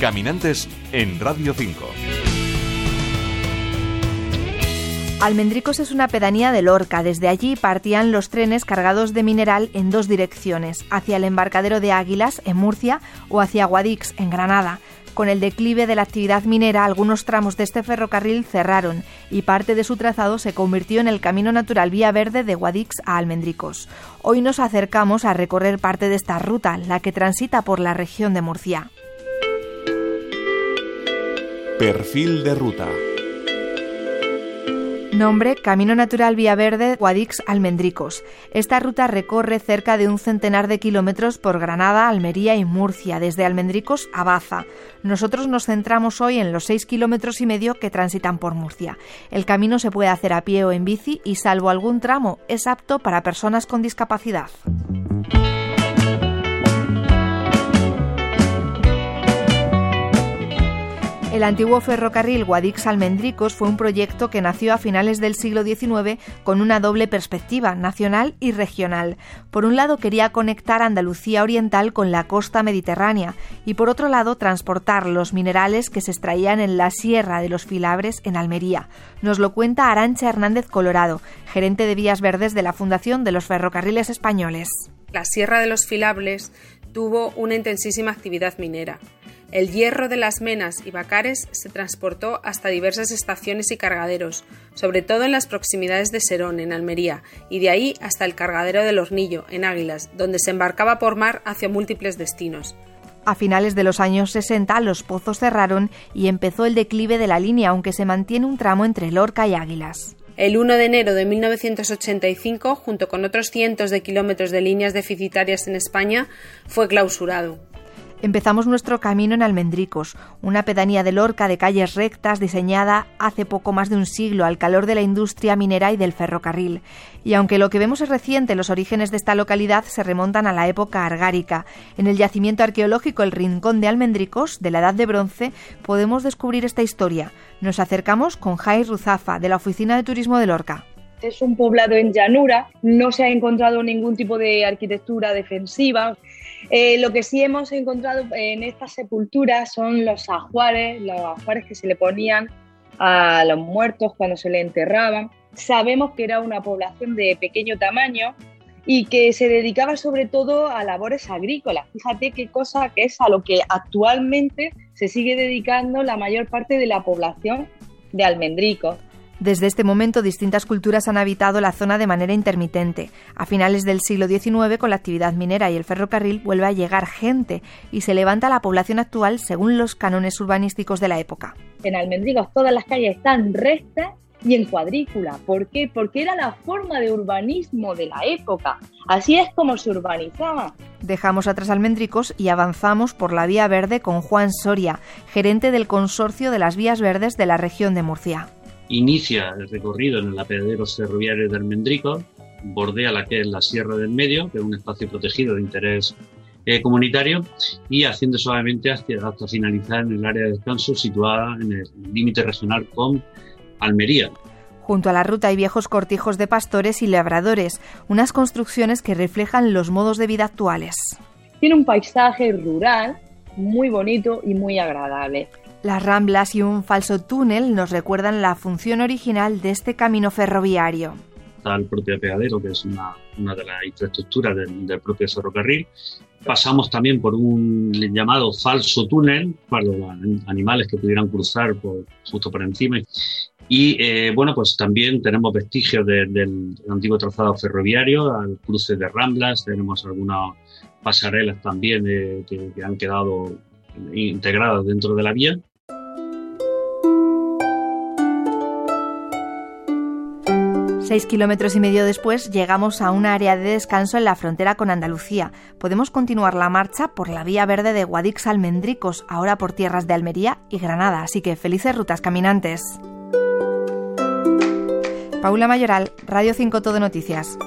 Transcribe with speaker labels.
Speaker 1: Caminantes en Radio 5.
Speaker 2: Almendricos es una pedanía de Lorca. Desde allí partían los trenes cargados de mineral en dos direcciones, hacia el embarcadero de Águilas, en Murcia, o hacia Guadix, en Granada. Con el declive de la actividad minera, algunos tramos de este ferrocarril cerraron y parte de su trazado se convirtió en el camino natural vía verde de Guadix a Almendricos. Hoy nos acercamos a recorrer parte de esta ruta, la que transita por la región de Murcia.
Speaker 1: Perfil de ruta.
Speaker 2: Nombre Camino Natural Vía Verde Guadix Almendricos. Esta ruta recorre cerca de un centenar de kilómetros por Granada, Almería y Murcia, desde Almendricos a Baza. Nosotros nos centramos hoy en los seis kilómetros y medio que transitan por Murcia. El camino se puede hacer a pie o en bici y, salvo algún tramo, es apto para personas con discapacidad. El antiguo ferrocarril Guadix-Almendricos fue un proyecto que nació a finales del siglo XIX con una doble perspectiva, nacional y regional. Por un lado quería conectar Andalucía Oriental con la costa mediterránea y por otro lado transportar los minerales que se extraían en la Sierra de los Filabres en Almería. Nos lo cuenta Arancha Hernández Colorado, gerente de Vías Verdes de la Fundación de los Ferrocarriles Españoles.
Speaker 3: La Sierra de los Filables tuvo una intensísima actividad minera. El hierro de las menas y bacares se transportó hasta diversas estaciones y cargaderos, sobre todo en las proximidades de Serón, en Almería, y de ahí hasta el cargadero del Hornillo, en Águilas, donde se embarcaba por mar hacia múltiples destinos.
Speaker 2: A finales de los años 60 los pozos cerraron y empezó el declive de la línea, aunque se mantiene un tramo entre Lorca y Águilas.
Speaker 3: El 1 de enero de 1985, junto con otros cientos de kilómetros de líneas deficitarias en España, fue clausurado.
Speaker 2: Empezamos nuestro camino en Almendricos, una pedanía de Lorca de calles rectas diseñada hace poco más de un siglo al calor de la industria minera y del ferrocarril. Y aunque lo que vemos es reciente, los orígenes de esta localidad se remontan a la época argárica. En el yacimiento arqueológico El Rincón de Almendricos, de la Edad de Bronce, podemos descubrir esta historia. Nos acercamos con Jai Ruzafa, de la Oficina de Turismo de Lorca.
Speaker 4: Es un poblado en llanura, no se ha encontrado ningún tipo de arquitectura defensiva. Eh, lo que sí hemos encontrado en estas sepulturas son los ajuares, los ajuares que se le ponían a los muertos cuando se le enterraban. Sabemos que era una población de pequeño tamaño y que se dedicaba sobre todo a labores agrícolas. Fíjate qué cosa que es a lo que actualmente se sigue dedicando la mayor parte de la población de Almendrico.
Speaker 2: Desde este momento, distintas culturas han habitado la zona de manera intermitente. A finales del siglo XIX, con la actividad minera y el ferrocarril, vuelve a llegar gente y se levanta la población actual según los cánones urbanísticos de la época.
Speaker 4: En Almendrigos todas las calles están rectas y en cuadrícula. ¿Por qué? Porque era la forma de urbanismo de la época. Así es como se urbanizaba.
Speaker 2: Dejamos atrás Almendricos y avanzamos por la Vía Verde con Juan Soria, gerente del Consorcio de las Vías Verdes de la región de Murcia
Speaker 5: inicia el recorrido en el apeadero ferroviario de Almendrico, bordea la que es la Sierra del Medio, que es un espacio protegido de interés eh, comunitario, y asciende suavemente hasta, hasta finalizar en el área de descanso situada en el límite regional con Almería.
Speaker 2: Junto a la ruta hay viejos cortijos de pastores y labradores, unas construcciones que reflejan los modos de vida actuales.
Speaker 4: Tiene un paisaje rural muy bonito y muy agradable.
Speaker 2: Las ramblas y un falso túnel nos recuerdan la función original de este camino ferroviario.
Speaker 5: Está el propio apeadero, que es una, de las infraestructuras del, propio ferrocarril. Pasamos también por un llamado falso túnel para los animales que pudieran cruzar por, justo por encima. Y eh, bueno, pues también tenemos vestigios del antiguo trazado ferroviario, al cruce de Ramblas, tenemos algunas pasarelas también eh, que han quedado integradas dentro de la vía.
Speaker 2: Seis kilómetros y medio después llegamos a un área de descanso en la frontera con Andalucía. Podemos continuar la marcha por la vía verde de Guadix Almendricos, ahora por tierras de Almería y Granada, así que felices rutas caminantes. Paula Mayoral, Radio 5 Todo Noticias.